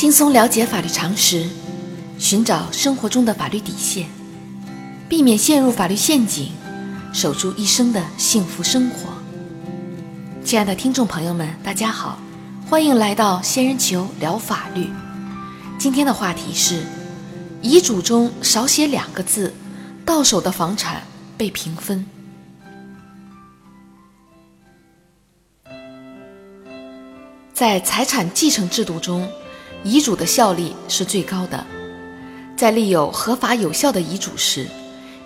轻松了解法律常识，寻找生活中的法律底线，避免陷入法律陷阱，守住一生的幸福生活。亲爱的听众朋友们，大家好，欢迎来到仙人球聊法律。今天的话题是：遗嘱中少写两个字，到手的房产被平分。在财产继承制度中，遗嘱的效力是最高的。在立有合法有效的遗嘱时，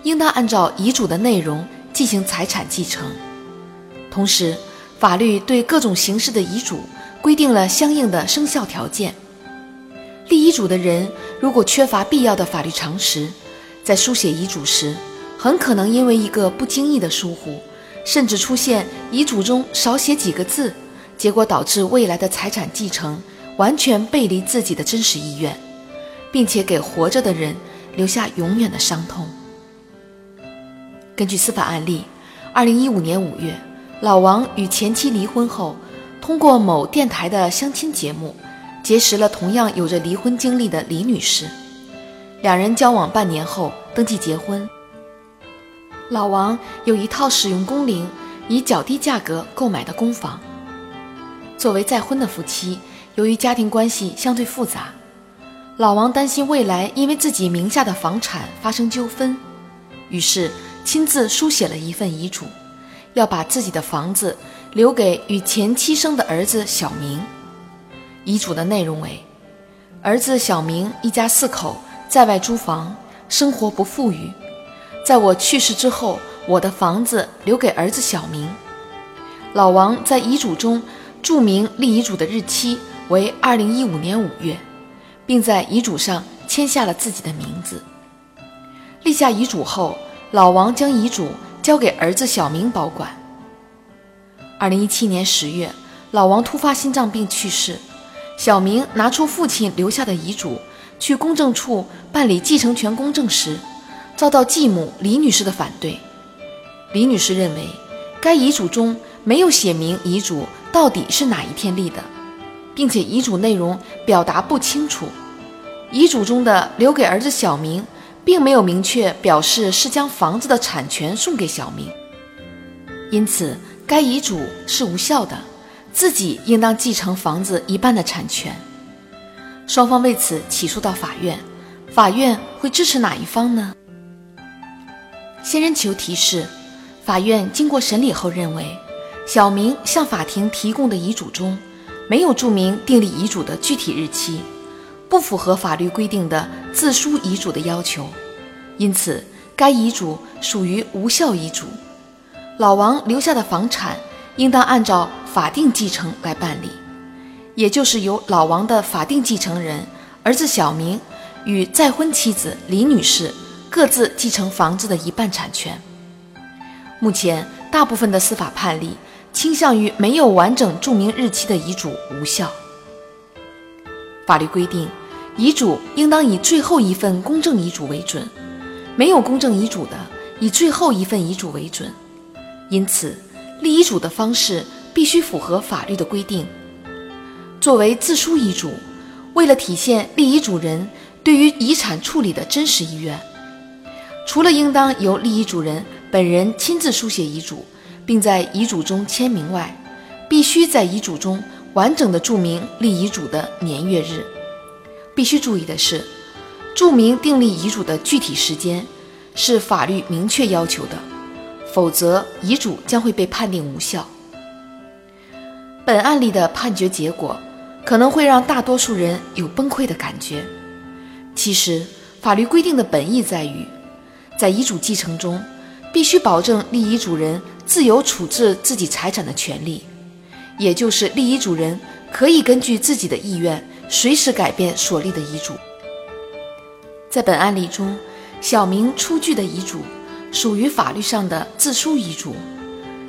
应当按照遗嘱的内容进行财产继承。同时，法律对各种形式的遗嘱规定了相应的生效条件。立遗嘱的人如果缺乏必要的法律常识，在书写遗嘱时，很可能因为一个不经意的疏忽，甚至出现遗嘱中少写几个字。结果导致未来的财产继承完全背离自己的真实意愿，并且给活着的人留下永远的伤痛。根据司法案例，二零一五年五月，老王与前妻离婚后，通过某电台的相亲节目，结识了同样有着离婚经历的李女士。两人交往半年后登记结婚。老王有一套使用工龄、以较低价格购买的公房。作为再婚的夫妻，由于家庭关系相对复杂，老王担心未来因为自己名下的房产发生纠纷，于是亲自书写了一份遗嘱，要把自己的房子留给与前妻生的儿子小明。遗嘱的内容为：儿子小明一家四口在外租房，生活不富裕，在我去世之后，我的房子留给儿子小明。老王在遗嘱中。注明立遗嘱的日期为二零一五年五月，并在遗嘱上签下了自己的名字。立下遗嘱后，老王将遗嘱交给儿子小明保管。二零一七年十月，老王突发心脏病去世，小明拿出父亲留下的遗嘱去公证处办理继承权公证时，遭到继母李女士的反对。李女士认为，该遗嘱中没有写明遗嘱。到底是哪一天立的，并且遗嘱内容表达不清楚。遗嘱中的留给儿子小明，并没有明确表示是将房子的产权送给小明，因此该遗嘱是无效的，自己应当继承房子一半的产权。双方为此起诉到法院，法院会支持哪一方呢？仙人球提示：法院经过审理后认为。小明向法庭提供的遗嘱中，没有注明订立遗嘱的具体日期，不符合法律规定的自书遗嘱的要求，因此该遗嘱属于无效遗嘱。老王留下的房产应当按照法定继承来办理，也就是由老王的法定继承人儿子小明与再婚妻子李女士各自继承房子的一半产权。目前，大部分的司法判例。倾向于没有完整注明日期的遗嘱无效。法律规定，遗嘱应当以最后一份公证遗嘱为准，没有公证遗嘱的，以最后一份遗嘱为准。因此，立遗嘱的方式必须符合法律的规定。作为自书遗嘱，为了体现立遗嘱人对于遗产处理的真实意愿，除了应当由立遗嘱人本人亲自书写遗嘱。并在遗嘱中签名外，必须在遗嘱中完整的注明立遗嘱的年月日。必须注意的是，注明订立遗嘱的具体时间是法律明确要求的，否则遗嘱将会被判定无效。本案例的判决结果可能会让大多数人有崩溃的感觉。其实，法律规定的本意在于，在遗嘱继承中，必须保证立遗嘱人。自由处置自己财产的权利，也就是立遗嘱人可以根据自己的意愿随时改变所立的遗嘱。在本案例中，小明出具的遗嘱属于法律上的自书遗嘱，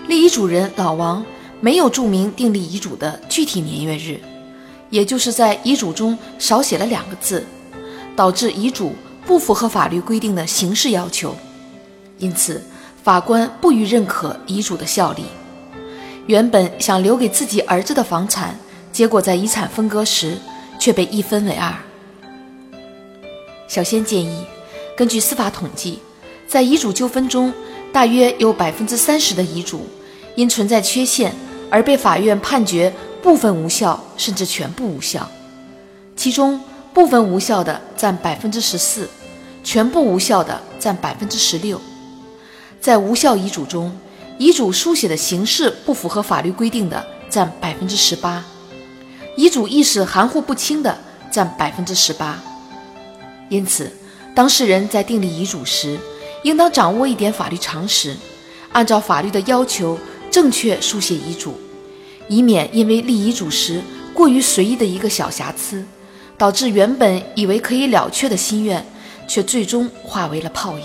立遗嘱人老王没有注明订立遗嘱的具体年月日，也就是在遗嘱中少写了两个字，导致遗嘱不符合法律规定的形式要求，因此。法官不予认可遗嘱的效力。原本想留给自己儿子的房产，结果在遗产分割时，却被一分为二。小仙建议，根据司法统计，在遗嘱纠纷中，大约有百分之三十的遗嘱因存在缺陷而被法院判决部分无效，甚至全部无效。其中，部分无效的占百分之十四，全部无效的占百分之十六。在无效遗嘱中，遗嘱书写的形式不符合法律规定的占百分之十八，遗嘱意思含糊不清的占百分之十八。因此，当事人在订立遗嘱时，应当掌握一点法律常识，按照法律的要求正确书写遗嘱，以免因为立遗嘱时过于随意的一个小瑕疵，导致原本以为可以了却的心愿，却最终化为了泡影。